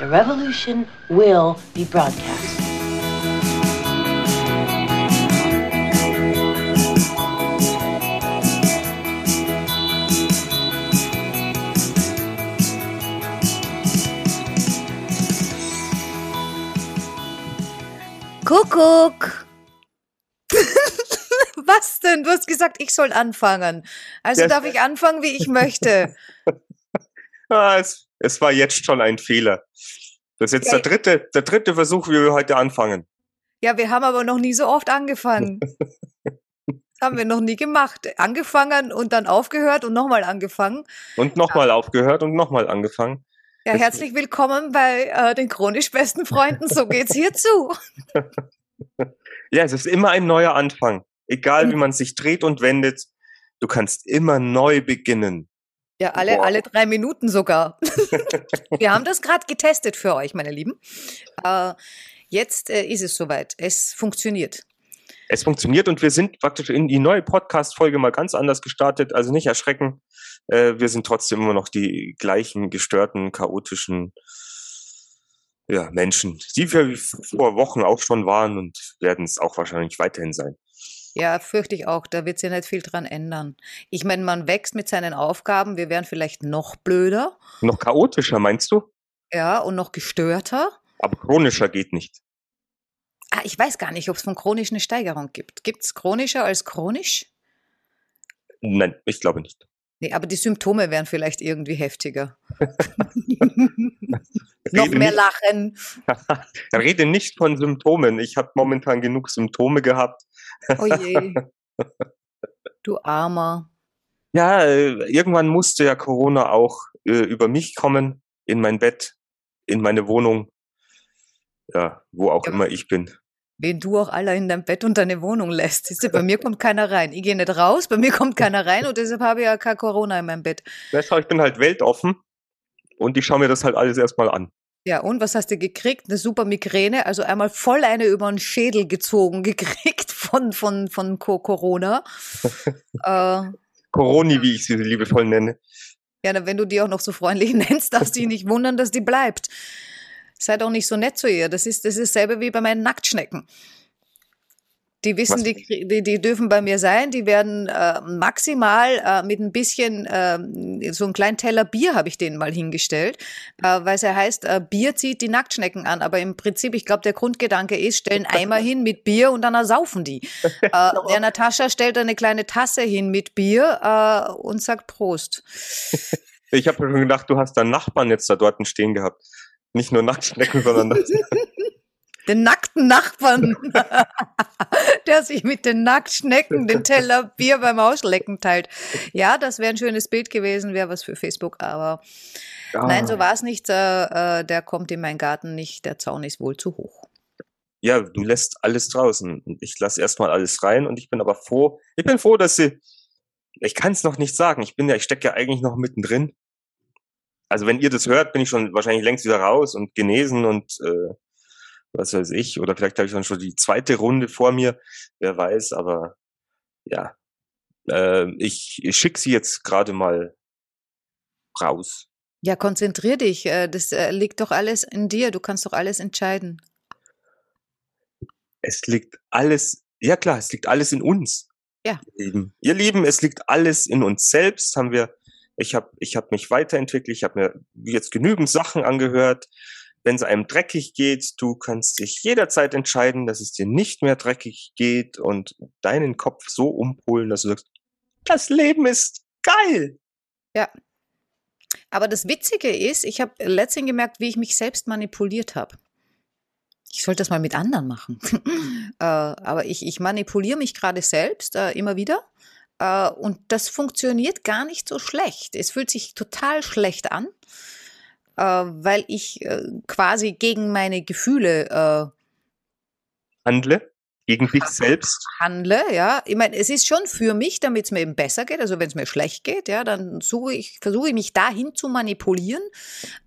The revolution will be broadcast. Kuckuck. Was denn? Du hast gesagt, ich soll anfangen. Also Ja. darf ich anfangen, wie ich möchte. Ah, es, es war jetzt schon ein Fehler. Das ist jetzt Ja, der dritte, der dritte Versuch, wie wir heute anfangen. Ja, wir haben aber noch nie so oft angefangen. Das haben wir noch nie gemacht. Angefangen und dann aufgehört und nochmal angefangen. Und nochmal aufgehört und nochmal angefangen. Ja, herzlich willkommen bei äh, den chronisch besten Freunden. So geht's hier zu. Ja, es ist immer ein neuer Anfang. Egal Mhm. wie man sich dreht und wendet, du kannst immer neu beginnen. Ja, alle, Wow. alle drei Minuten sogar. wir haben das gerade getestet für euch, meine Lieben. Äh, jetzt äh, ist es soweit. Es funktioniert. Es funktioniert und wir sind praktisch in die neue Podcast-Folge mal ganz anders gestartet. Also nicht erschrecken. Äh, wir sind trotzdem immer noch die gleichen gestörten, chaotischen ja, Menschen, die wir vor Wochen auch schon waren und werden es auch wahrscheinlich weiterhin sein. Ja, fürchte ich auch. Da wird sich nicht viel dran ändern. Ich meine, man wächst mit seinen Aufgaben. Wir werden vielleicht noch blöder, Noch chaotischer, meinst du? ja, und noch gestörter. Aber chronischer geht nicht. Ah, ich weiß gar nicht, ob es von chronisch eine Steigerung gibt. Gibt es chronischer als chronisch? Nein, ich glaube nicht. Nee, aber die Symptome wären vielleicht irgendwie heftiger. noch mehr lachen. rede nicht von Symptomen. Ich habe momentan genug Symptome gehabt. Oh je. Du Armer. Ja, äh, irgendwann musste ja Corona auch äh, über mich kommen, in mein Bett, in meine Wohnung, ja, wo auch Ja. immer ich bin. Wen du auch alle in dein Bett und deine Wohnung lässt. Siehst du, bei mir kommt keiner rein. Ich gehe nicht raus, bei mir kommt keiner rein und deshalb habe ich ja kein Corona in meinem Bett. Ich bin halt weltoffen und ich schaue mir das halt alles erstmal an. Ja, und was hast du gekriegt? Eine super Migräne, also einmal voll eine über den Schädel gezogen gekriegt von, von, von Co Corona. äh, Coroni, wie ich sie liebevoll nenne. ja, wenn du die auch noch so freundlich nennst, darfst du dich nicht wundern, dass die bleibt. Sei doch nicht so nett zu ihr. Das ist das ist dasselbe wie bei meinen Nacktschnecken. Die wissen, die, die, die dürfen bei mir sein. Die werden äh, maximal äh, mit ein bisschen, äh, so einen kleinen Teller Bier habe ich denen mal hingestellt, äh, weil es ja heißt, äh, Bier zieht die Nacktschnecken an. Aber im Prinzip, ich glaube, der Grundgedanke ist, stellen Eimer hin mit Bier und dann ersaufen die. Äh, der Natascha stellt eine kleine Tasse hin mit Bier äh, und sagt Prost. Ich habe schon gedacht, du hast da Nachbarn jetzt da dort stehen gehabt. Nicht nur Nacktschnecken, sondern das. Den nackten Nachbarn, der sich mit den Nacktschnecken den Teller Bier beim Auslecken teilt. Ja, das wäre ein schönes Bild gewesen, wäre was für Facebook, aber nein, so war es nicht. Äh, äh, der kommt in meinen Garten nicht, der Zaun ist wohl zu hoch. ja, du lässt alles draußen. Und Ich lasse erstmal alles rein und ich bin aber froh. Ich bin froh, dass sie. Ich kann es noch nicht sagen. Ich bin ja, ich stecke ja eigentlich noch mittendrin. Also wenn ihr das hört, bin ich schon wahrscheinlich längst wieder raus und genesen und äh, was weiß ich. Oder vielleicht habe ich dann schon die zweite Runde vor mir. Wer weiß, aber ja. Äh, ich ich schicke sie jetzt gerade mal raus. Ja, konzentrier dich. äh, Das äh, liegt doch alles in dir. Du kannst doch alles entscheiden. Es liegt alles, ja klar, es liegt alles in uns. Ja. Ihr Lieben, ihr Lieben, es liegt alles in uns selbst. Haben wir, ich habe, ich habe mich weiterentwickelt. Ich habe mir jetzt genügend Sachen angehört. Wenn es einem dreckig geht, du kannst dich jederzeit entscheiden, dass es dir nicht mehr dreckig geht und deinen Kopf so umpolen, dass du sagst, das Leben ist geil. Aber das Witzige ist, ich habe letztens gemerkt, wie ich mich selbst manipuliert habe. Ich sollte das mal mit anderen machen. äh, aber ich, ich manipuliere mich gerade selbst äh, immer wieder. Äh, und das funktioniert gar nicht so schlecht. Es fühlt sich total schlecht an, äh, weil ich äh, quasi gegen meine Gefühle äh, Handle gegen dich selbst. handle, ja. Ich meine, es ist schon für mich, damit es mir eben besser geht. Also wenn es mir schlecht geht, ja, dann suche ich, versuche ich mich dahin zu manipulieren,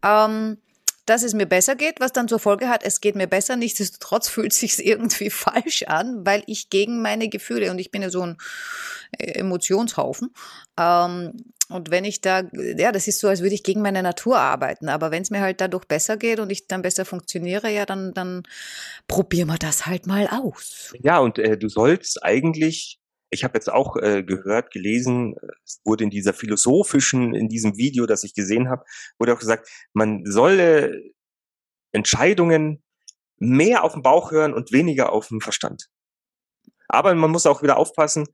ähm, dass es mir besser geht, was dann zur Folge hat, es geht mir besser. Nichtsdestotrotz fühlt sich irgendwie falsch an, weil ich gegen meine Gefühle und ich bin ja so ein äh, Emotionshaufen. Ähm, Und wenn ich da, ja, das ist so, als würde ich gegen meine Natur arbeiten. Aber wenn es mir halt dadurch besser geht und ich dann besser funktioniere, ja, dann, dann probieren wir das halt mal aus. Ja, und äh, du sollst eigentlich, ich habe jetzt auch äh, gehört, gelesen, es wurde in dieser philosophischen, in diesem Video, das ich gesehen habe, wurde auch gesagt, man solle Entscheidungen mehr auf den Bauch hören und weniger auf den Verstand. Aber man muss auch wieder aufpassen,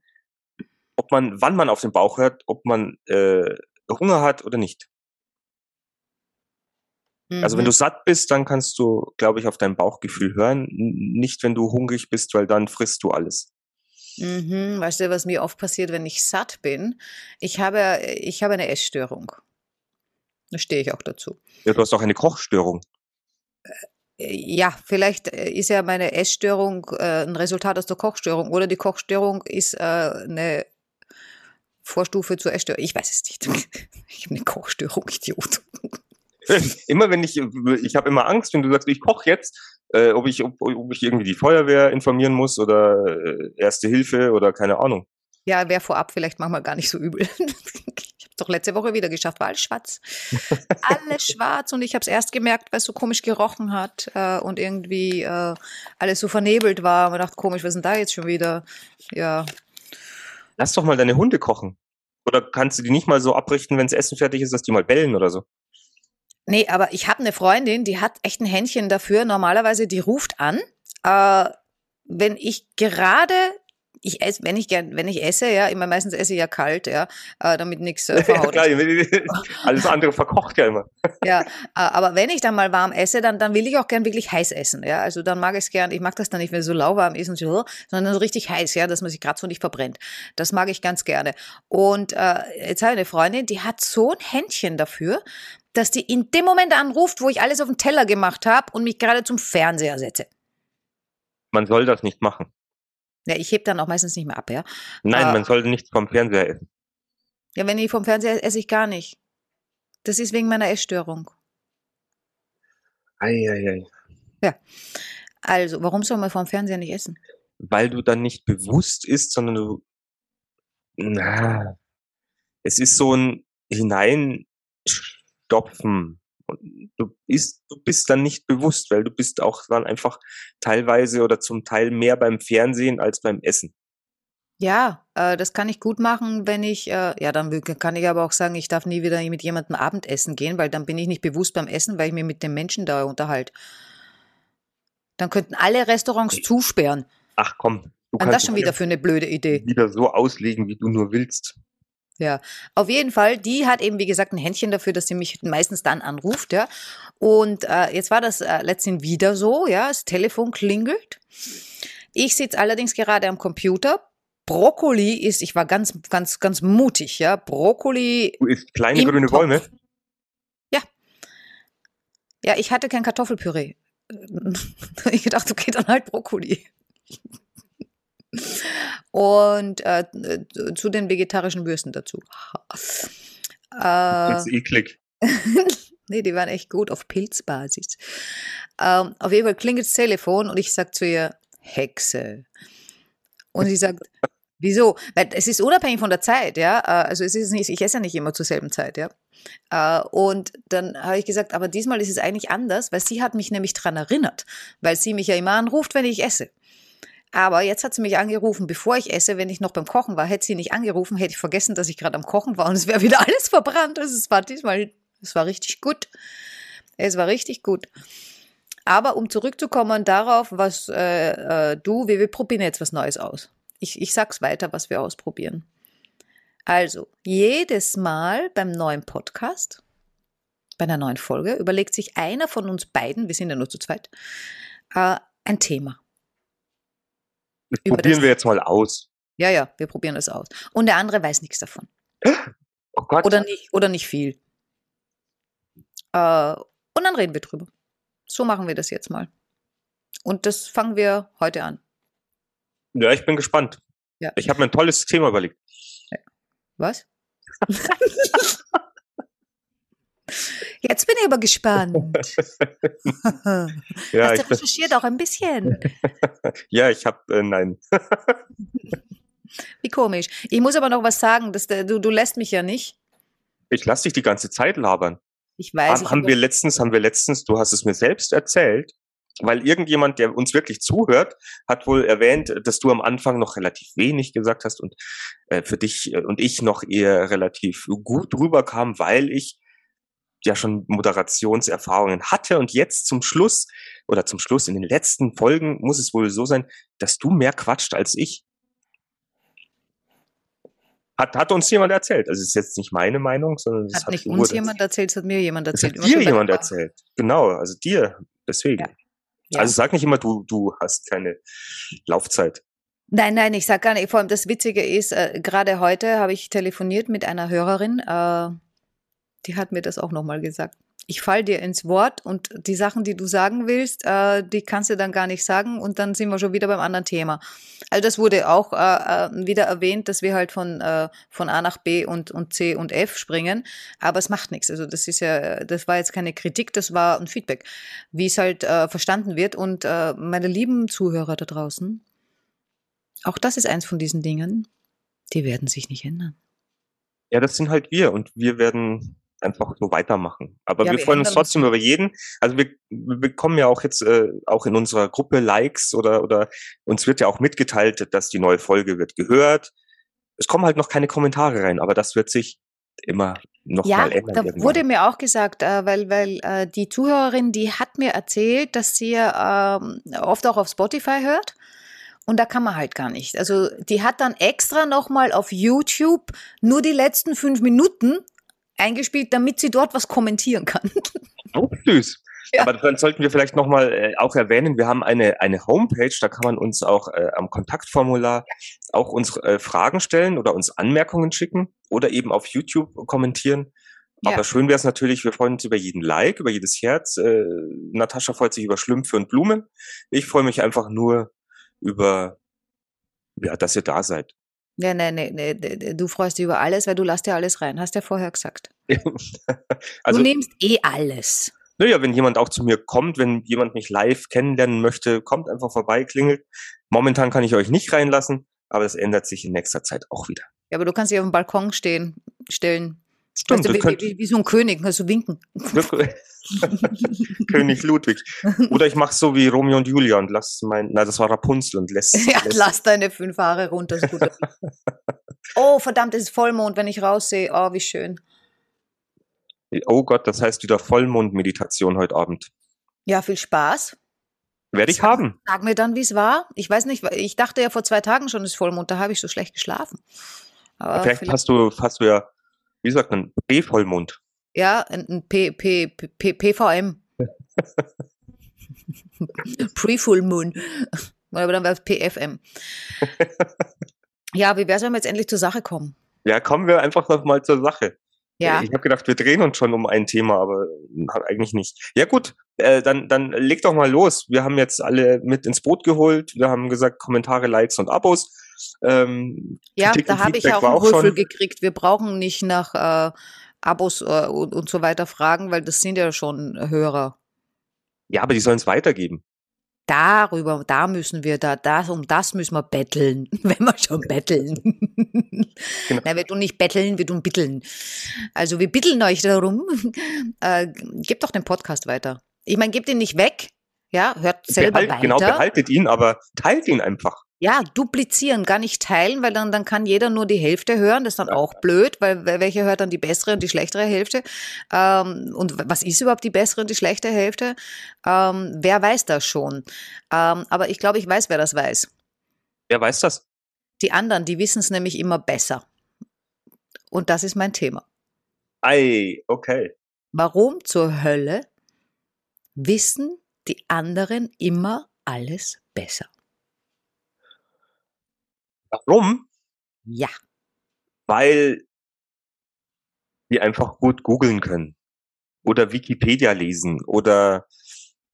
ob man, wann man auf den Bauch hört, ob man äh, Hunger hat oder nicht. Mhm. Also wenn du mhm. satt bist, dann kannst du, glaube ich, auf dein Bauchgefühl hören. Nicht, wenn du hungrig bist, weil dann frisst du alles. Mhm. Weißt du, was mir oft passiert, wenn ich satt bin? Ich habe, ich habe eine Essstörung. Da stehe ich auch dazu. Ja, du hast auch eine Kochstörung. Äh, ja, vielleicht äh, ist ja meine Essstörung äh, ein Resultat aus der Kochstörung oder die Kochstörung ist äh, eine Vorstufe zur Essstörung. Ich weiß es nicht. Ich habe eine Kochstörung, Idiot. Immer wenn ich, ich habe immer Angst, wenn du sagst, ich koche jetzt, äh, ob, ich, ob, ob, ich irgendwie die Feuerwehr informieren muss oder äh, Erste Hilfe oder keine Ahnung. Ja, wäre vorab vielleicht manchmal gar nicht so übel. ich habe es doch letzte Woche wieder geschafft, war alles schwarz. alles schwarz und ich habe es erst gemerkt, weil es so komisch gerochen hat äh, und irgendwie äh, alles so vernebelt war. Und man dachte, komisch, was ist denn da jetzt schon wieder? Ja, Lass doch mal deine Hunde kochen. Oder kannst du die nicht mal so abrichten, wenn das Essen fertig ist, dass die mal bellen oder so? Nee, aber ich habe eine Freundin, die hat echt ein Händchen dafür. Normalerweise, die ruft an, äh, wenn ich gerade ich esse, wenn ich gern, wenn ich esse, ja, immer meistens esse ich ja kalt, ja, äh, damit nichts äh, verhaut. Klar, alles andere verkocht ja immer. ja, aber wenn ich dann mal warm esse, dann, dann will ich auch gern wirklich heiß essen, ja. Also dann mag ich es gern, ich mag das dann nicht, wenn es so lauwarm ist und so, sondern so richtig heiß, ja, dass man sich gerade so nicht verbrennt. Das mag ich ganz gerne. Und äh, jetzt habe ich eine Freundin, die hat so ein Händchen dafür, dass die in dem Moment anruft, wo ich alles auf den Teller gemacht habe und mich gerade zum Fernseher setze. Man soll das nicht machen. Ja, ich heb dann auch meistens nicht mehr ab, ja. Nein, äh, man sollte nichts vom Fernseher essen. Ja, wenn ich vom Fernseher esse ich gar nicht. Das ist wegen meiner Essstörung. Eieiei. Ja. Also, warum soll man vom Fernseher nicht essen? Weil du dann nicht bewusst isst, sondern du. Na, es ist so ein Hineinstopfen du bist, du bist dann nicht bewusst, weil du bist auch dann einfach teilweise oder zum Teil mehr beim Fernsehen als beim Essen. Ja, äh, das kann ich gut machen, wenn ich, äh, ja, dann kann ich aber auch sagen, ich darf nie wieder mit jemandem Abendessen gehen, weil dann bin ich nicht bewusst beim Essen, weil ich mir mit dem Menschen da unterhalte. Dann könnten alle Restaurants zusperren. Ach komm. Du kannst das schon wieder für eine blöde Idee. Wieder so auslegen, wie du nur willst. Ja, auf jeden Fall. Die hat eben, wie gesagt, ein Händchen dafür, dass sie mich meistens dann anruft, ja. Und äh, jetzt war das äh, letztens wieder so, ja. Das Telefon klingelt. Ich sitze allerdings gerade am Computer. Brokkoli ist, ich war ganz, ganz, ganz mutig, ja. Brokkoli. Du isst kleine grüne Topf. Bäume? Ja. Ja, ich hatte kein Kartoffelpüree. ich dachte, okay, dann halt Brokkoli. Und äh, zu den vegetarischen Würsten dazu. Äh, das ist eklig. nee, die waren echt gut auf Pilzbasis. Ähm, auf jeden Fall klingelt das Telefon und ich sage zu ihr, Hexe. Und sie sagt, wieso? Weil es ist unabhängig von der Zeit, ja. Äh, also es ist nicht, ich esse ja nicht immer zur selben Zeit, ja. Äh, und dann habe ich gesagt, aber diesmal ist es eigentlich anders, weil sie hat mich nämlich daran erinnert, weil sie mich ja immer anruft, wenn ich esse. Aber jetzt hat sie mich angerufen, bevor ich esse, wenn ich noch beim Kochen war, hätte sie nicht angerufen, hätte ich vergessen, dass ich gerade am Kochen war und es wäre wieder alles verbrannt. Also es war diesmal, es war richtig gut. Es war richtig gut. Aber um zurückzukommen darauf, was äh, äh, du, wir, wir probieren jetzt was Neues aus. Ich, ich sag's weiter, was wir ausprobieren. Also, jedes Mal beim neuen Podcast, bei einer neuen Folge, überlegt sich einer von uns beiden, wir sind ja nur zu zweit, äh, ein Thema. Das probieren wir jetzt mal aus. Ja, ja, wir probieren das aus. Und der andere weiß nichts davon. Oh Gott. Oder nicht, oder nicht viel. Äh, und dann reden wir drüber. So machen wir das jetzt mal. Und das fangen wir heute an. Ja, ich bin gespannt. Ja. Ich habe mir ein tolles Thema überlegt. Was? Jetzt bin ich aber gespannt. ja, Hast du recherchiert auch ein bisschen? ja, ich habe, äh, nein. Wie komisch. Ich muss aber noch was sagen, dass, du, du lässt mich ja nicht. Ich lasse dich die ganze Zeit labern. Ich weiß. Haben, haben hab- wir letztens, haben wir letztens, du hast es mir selbst erzählt, weil irgendjemand, der uns wirklich zuhört, hat wohl erwähnt, dass du am Anfang noch relativ wenig gesagt hast und äh, für dich äh, und ich noch eher relativ gut rüberkam, weil ich ja schon Moderationserfahrungen hatte und jetzt zum Schluss oder zum Schluss in den letzten Folgen muss es wohl so sein, dass du mehr quatscht als ich. Hat, hat uns jemand erzählt. Also es ist jetzt nicht meine Meinung, sondern es hat nicht wurde- uns jemand erzählt, es hat mir jemand erzählt. hat dir jemand erzählt. Genau, also dir. Deswegen. Ja. Also sag nicht immer, du, du hast keine Laufzeit. Nein, nein, ich sag gar nicht. Vor allem das Witzige ist, äh, gerade heute habe ich telefoniert mit einer Hörerin, äh, die hat mir das auch nochmal gesagt. Ich fall dir ins Wort und die Sachen, die du sagen willst, äh, die kannst du dann gar nicht sagen und dann sind wir schon wieder beim anderen Thema. Also das wurde auch äh, äh, wieder erwähnt, dass wir halt von, äh, von A nach B und, und C und F springen, aber es macht nichts. Also das ist ja, das war jetzt keine Kritik, das war ein Feedback, wie es halt äh, verstanden wird. Und äh, meine lieben Zuhörer da draußen, auch das ist eins von diesen Dingen, die werden sich nicht ändern. Ja, das sind halt wir und wir werden einfach so weitermachen. Aber Ja, wir wir freuen uns trotzdem über jeden. Also wir, wir bekommen ja auch jetzt äh, auch in unserer Gruppe Likes oder oder uns wird ja auch mitgeteilt, dass die neue Folge wird gehört. Es kommen halt noch keine Kommentare rein, aber das wird sich immer noch Ja, mal ändern. da irgendwann. wurde mir auch gesagt, äh, weil, weil äh, die Zuhörerin, die hat mir erzählt, dass sie ähm, oft auch auf Spotify hört. Und da kann man halt gar nicht. Also die hat dann extra nochmal auf YouTube nur die letzten fünf Minuten eingespielt, damit sie dort was kommentieren kann. Oh, süß. Ja. Aber dann sollten wir vielleicht nochmal äh, auch erwähnen, wir haben eine, eine Homepage, da kann man uns auch äh, am Kontaktformular auch unsere äh, Fragen stellen oder uns Anmerkungen schicken oder eben auf YouTube kommentieren. Ja. Aber schön wäre es natürlich, wir freuen uns über jeden Like, über jedes Herz. Äh, Natascha freut sich über Schlümpfe und Blumen. Ich freue mich einfach nur über, ja, dass ihr da seid. Ja, nee, nee, nee, nee, du freust dich über alles, weil du lässt ja alles rein, hast ja vorher gesagt. also, du nimmst eh alles. Naja, wenn jemand auch zu mir kommt, wenn jemand mich live kennenlernen möchte, kommt einfach vorbei, klingelt. Momentan kann ich euch nicht reinlassen, aber das ändert sich in nächster Zeit auch wieder. Ja, aber du kannst dich auf dem Balkon stehen, stellen. Stimmt, weißt du, das wie, wie, wie so ein König, kannst du winken. König Ludwig. Oder ich mache so wie Romeo und Julia und lass mein, na, das war Rapunzel und lässt. Ja, lässt lass deine fünf Haare runter. Ist gut. oh, verdammt, es ist Vollmond, wenn ich raussehe. Oh, wie schön. oh Gott, das heißt wieder Vollmondmeditation heute Abend. Ja, viel Spaß. Werde ich haben. Sag mir dann, wie es war. Ich weiß nicht, ich dachte ja vor zwei Tagen schon, es ist Vollmond, da habe ich so schlecht geschlafen. Aber Vielleicht vielleicht- hast du, hast du ja, wie sagt man, B-Vollmond. Ja, ein P, P, P, PVM. Pre-Full Moon. Aber dann wäre es PFM. Ja, wie wäre es, wenn wir jetzt endlich zur Sache kommen? Ja, kommen wir einfach noch mal zur Sache. Ja, Ich habe gedacht, wir drehen uns schon um ein Thema, aber äh, eigentlich nicht. Ja gut, äh, dann, dann leg doch mal los. Wir haben jetzt alle mit ins Boot geholt. Wir haben gesagt, Kommentare, Likes und Abos. Ähm, ja Kritik da habe ich ja auch einen schon- gekriegt. Wir brauchen nicht nach äh, Abos äh, und, und so weiter fragen, weil das sind ja schon Hörer. ja, aber die sollen es weitergeben. Darüber, da müssen wir, da, das, um das müssen wir betteln, wenn wir schon betteln. Genau. Na, wir tun nicht betteln, wir tun bitteln. Also wir bitteln euch darum, äh, gebt doch den Podcast weiter. Ich meine, gebt ihn nicht weg, ja, hört selber Behalt, weiter. genau, behaltet ihn, aber teilt ihn einfach. Ja, duplizieren, gar nicht teilen, weil dann, dann kann jeder nur die Hälfte hören. Das ist dann auch blöd, weil weil welcher hört dann die bessere und die schlechtere Hälfte? Ähm, und was ist überhaupt die bessere und die schlechte Hälfte? Ähm, wer weiß das schon? Ähm, aber ich glaube, ich weiß, wer das weiß. Wer weiß das? Die anderen, die wissen es nämlich immer besser. Und das ist mein Thema. Ei, okay. Warum zur Hölle wissen die anderen immer alles besser? Warum? Ja, Weil wir einfach gut googeln können. Oder Wikipedia lesen. Oder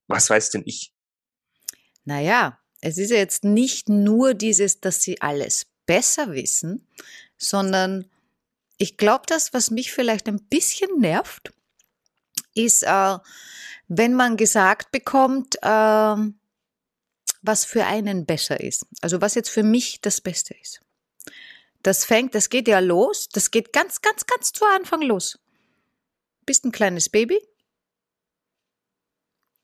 was weiß denn ich. Naja, es ist ja jetzt nicht nur dieses, dass sie alles besser wissen, sondern ich glaube, das, was mich vielleicht ein bisschen nervt, ist, äh, wenn man gesagt bekommt, ähm, was für einen besser ist. Also was jetzt für mich das Beste ist. Das fängt, das geht ja los, das geht ganz, ganz, ganz zu Anfang los. bist ein kleines Baby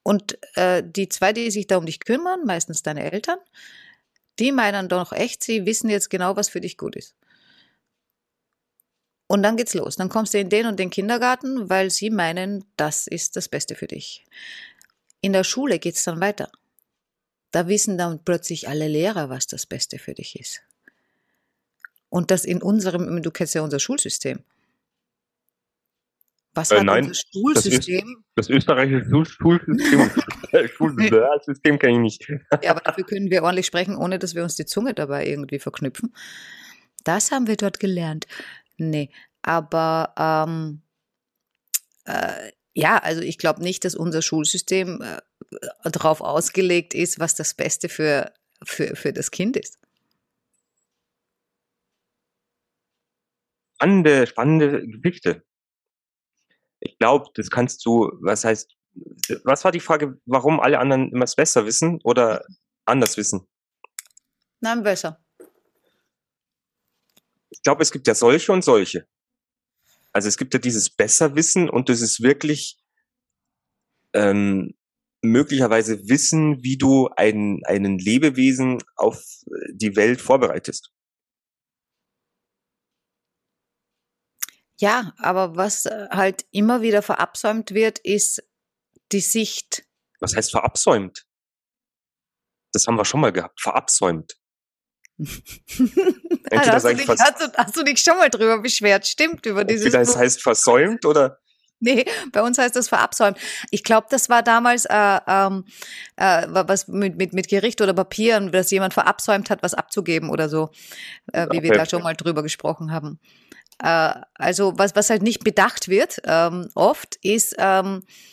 und äh, die zwei, die sich da um dich kümmern, meistens deine Eltern, die meinen doch echt, sie wissen jetzt genau, was für dich gut ist. Und dann geht's los. Dann kommst du in den und den Kindergarten, weil sie meinen, das ist das Beste für dich. In der Schule geht's dann weiter. Da wissen dann plötzlich alle Lehrer, was das Beste für dich ist. Und das in unserem, du kennst ja unser Schulsystem. Was Äh, hat nein, unser Schulsystem? Das österreichische Schul- Schulsystem, Schulsystem kenne ich nicht. Ja, aber dafür können wir ordentlich sprechen, ohne dass wir uns die Zunge dabei irgendwie verknüpfen. Das haben wir dort gelernt. Nee, aber ähm, äh, ja, also ich glaube nicht, dass unser Schulsystem äh, darauf ausgelegt ist, was das Beste für, für, für das Kind ist. Spannende, spannende Geschichte. Ich glaube, das kannst du, was heißt, was war die Frage, warum alle anderen immer es besser wissen oder anders wissen? Nein, besser. Ich glaube, es gibt ja solche und solche. Also es gibt ja dieses Besserwissen und das ist wirklich ähm, möglicherweise Wissen, wie du ein, einen Lebewesen auf die Welt vorbereitest. Ja, aber was äh, halt immer wieder verabsäumt wird, ist die Sicht. Was heißt verabsäumt? Das haben wir schon mal gehabt. Verabsäumt. Entweder hast, du dich, hast, du, hast du dich schon mal drüber beschwert? Stimmt, über dieses Entweder es heißt versäumt oder Nee, bei uns heißt das verabsäumt. Ich glaube, das war damals äh, ähm, äh, was mit, mit, mit Gericht oder Papieren, dass jemand verabsäumt hat, was abzugeben oder so, äh, wie wir Okay. da schon mal drüber gesprochen haben. Äh, also was, was halt nicht bedacht wird ähm, oft, ist ähm, äh,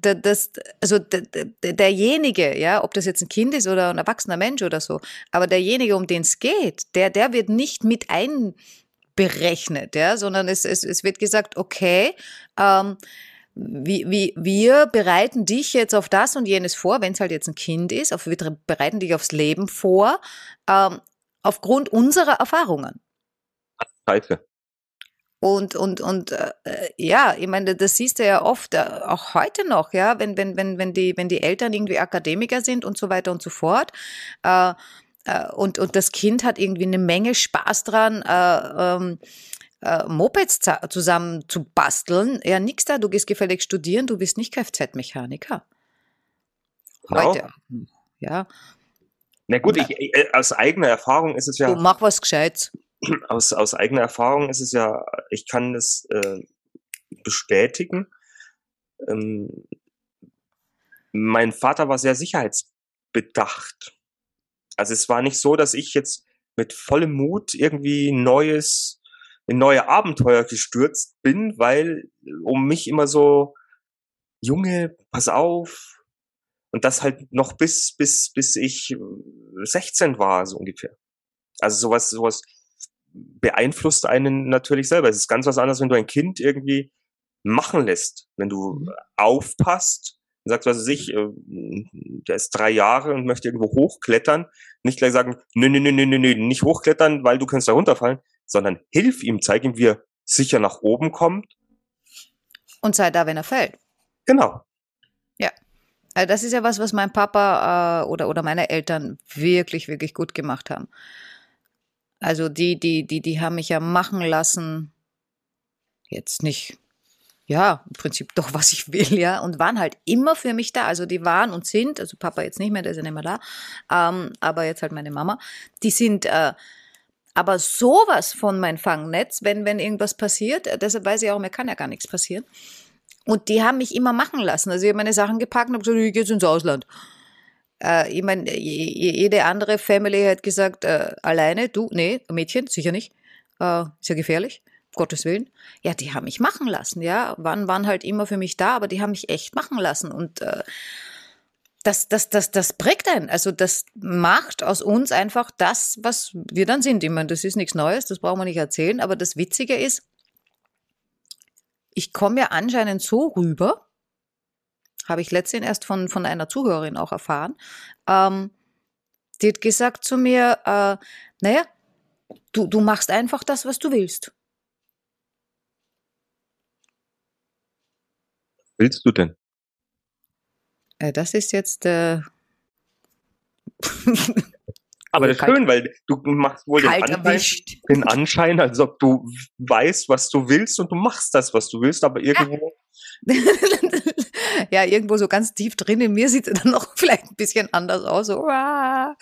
das, also derjenige, ja, ob das jetzt ein Kind ist oder ein erwachsener Mensch oder so, aber derjenige, um den es geht, der, der wird nicht mit einberechnet, ja, sondern es, es, es wird gesagt, okay, ähm, wie, wie, wir bereiten dich jetzt auf das und jenes vor, wenn es halt jetzt ein Kind ist, auf, wir bereiten dich aufs Leben vor, ähm, aufgrund unserer Erfahrungen. Scheiße. Und, und, und äh, ja, ich meine, das siehst du ja oft, äh, auch heute noch, ja, wenn, wenn, wenn, wenn, die, wenn die Eltern irgendwie Akademiker sind und so weiter und so fort. Äh, äh, und, und das Kind hat irgendwie eine Menge Spaß dran, äh, ähm, äh, Mopeds zusammen zu basteln. Ja, nix da, du gehst gefällig studieren, du bist nicht Kfz-Mechaniker. Genau. Heute. Ja, Na gut, ich, äh, aus eigener Erfahrung ist es ja, du mach was Gescheites. aus, aus eigener Erfahrung ist es ja, ich kann das äh, bestätigen. Ähm, mein Vater war sehr sicherheitsbedacht. Also es war nicht so, dass ich jetzt mit vollem Mut irgendwie neues, in neue Abenteuer gestürzt bin, weil um mich immer so, Junge, pass auf. Und das halt noch bis, bis, bis ich äh, 16 war, so ungefähr. Also sowas, sowas beeinflusst einen natürlich selber. Es ist ganz was anderes, wenn du ein Kind irgendwie machen lässt. Wenn du Mhm. aufpasst und sagst, was weiß ich, äh, der ist drei Jahre und möchte irgendwo hochklettern, nicht gleich sagen, nö, nö, nö, nö, nö, nö, nicht hochklettern, weil du kannst da runterfallen, sondern hilf ihm, zeig ihm, wie er sicher nach oben kommt. Und sei da, wenn er fällt. Genau. Also das ist ja was, was mein Papa äh, oder, oder meine Eltern wirklich, wirklich gut gemacht haben. Also die, die, die, die haben mich ja machen lassen, jetzt nicht, ja, im Prinzip doch, was ich will, ja, und waren halt immer für mich da. Also die waren und sind, also Papa jetzt nicht mehr, der ist ja nicht mehr da, ähm, aber jetzt halt meine Mama, die sind äh, aber sowas von mein Fangnetz, wenn, wenn irgendwas passiert, äh, deshalb weiß ich auch, mir kann ja gar nichts passieren. Und die haben mich immer machen lassen. Also ich habe meine Sachen gepackt und habe gesagt, ich gehe jetzt ins Ausland. Äh, ich meine, je- jede andere Family hat gesagt, äh, alleine, du, nee, Mädchen, sicher nicht. Äh, ist gefährlich, Gottes Willen. Ja, die haben mich machen lassen, ja. Waren, waren halt immer für mich da, aber die haben mich echt machen lassen. Und äh, das, das, das, das prägt einen. Also das macht aus uns einfach das, was wir dann sind. Ich meine, das ist nichts Neues, das brauchen wir nicht erzählen. Aber das Witzige ist, ich komme ja anscheinend so rüber, habe ich letztens erst von, von einer Zuhörerin auch erfahren, ähm, die hat gesagt zu mir, äh, naja, du, du machst einfach das, was du willst. willst du denn? Äh, das ist jetzt. Äh Aber das ist Kalt- schön, weil du machst wohl den kalt Anschein, den Anschein, als ob du weißt, was du willst und du machst das, was du willst, aber irgendwo. ja, irgendwo so ganz tief drin in mir sieht es dann noch vielleicht ein bisschen anders aus. So, "Uah,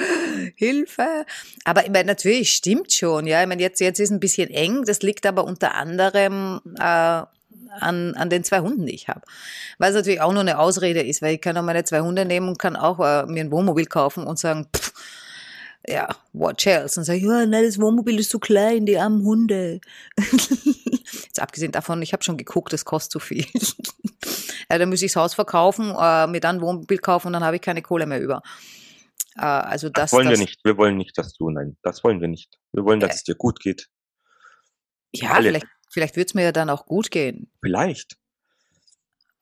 Hilfe. Aber ich meine, natürlich stimmt schon. Ja, ich meine, jetzt, jetzt ist ein bisschen eng. Das liegt aber unter anderem äh, an, an den zwei Hunden, die ich habe. Was natürlich auch nur eine Ausrede ist, weil ich kann auch meine zwei Hunde nehmen und kann auch äh, mir ein Wohnmobil kaufen und sagen, pff, ja, what else? Und sage ja, nein, das Wohnmobil ist zu klein, die armen Hunde. Jetzt abgesehen davon, ich habe schon geguckt, das kostet zu viel. ja, dann muss ich das Haus verkaufen, äh, mir dann ein Wohnmobil kaufen und dann habe ich keine Kohle mehr über. Äh, also das, Das wollen das, wir nicht. Wir wollen nicht, dass du, nein, das wollen wir nicht. Wir wollen, dass Äh. es dir gut geht. Ja, alle. vielleicht, vielleicht wird es mir ja dann auch gut gehen. Vielleicht.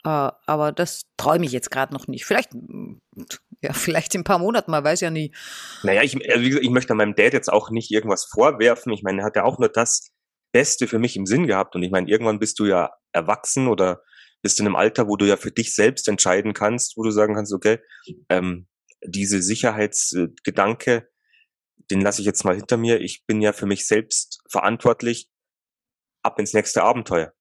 Äh, aber das träume ich jetzt gerade noch nicht. Vielleicht, mm, ja, vielleicht in ein paar Monaten, man weiß ja nie. Naja, ich, also gesagt, ich möchte meinem Dad jetzt auch nicht irgendwas vorwerfen. Ich meine, er hat ja auch nur das Beste für mich im Sinn gehabt. Und ich meine, irgendwann bist du ja erwachsen oder bist in einem Alter, wo du ja für dich selbst entscheiden kannst, wo du sagen kannst, okay, ähm, diese Sicherheitsgedanke, den lasse ich jetzt mal hinter mir. Ich bin ja für mich selbst verantwortlich. Ab ins nächste Abenteuer.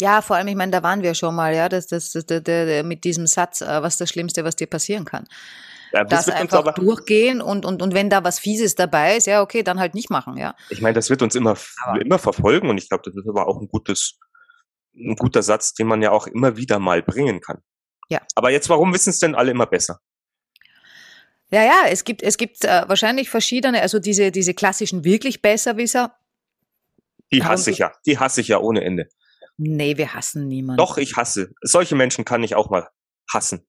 Ja, vor allem, ich meine, da waren wir schon mal, ja, das, das, das, das, das, mit diesem Satz, äh, was das Schlimmste, was dir passieren kann. Ja, Das uns einfach aber, durchgehen und, und, und wenn da was Fieses dabei ist, ja, okay, dann halt nicht machen, ja. ich meine, das wird uns immer, Aber- immer verfolgen und ich glaube, das ist aber auch ein gutes, ein guter Satz, den man ja auch immer wieder mal bringen kann. Ja. Aber jetzt, warum wissen es denn alle immer besser? Ja, ja, es gibt, es gibt äh, wahrscheinlich verschiedene, also diese, diese klassischen wirklich Besserwisser. Die hasse ich ja. Die hasse ich ja ohne Ende. Nee, wir hassen niemanden. Doch, ich hasse. Solche Menschen kann ich auch mal hassen.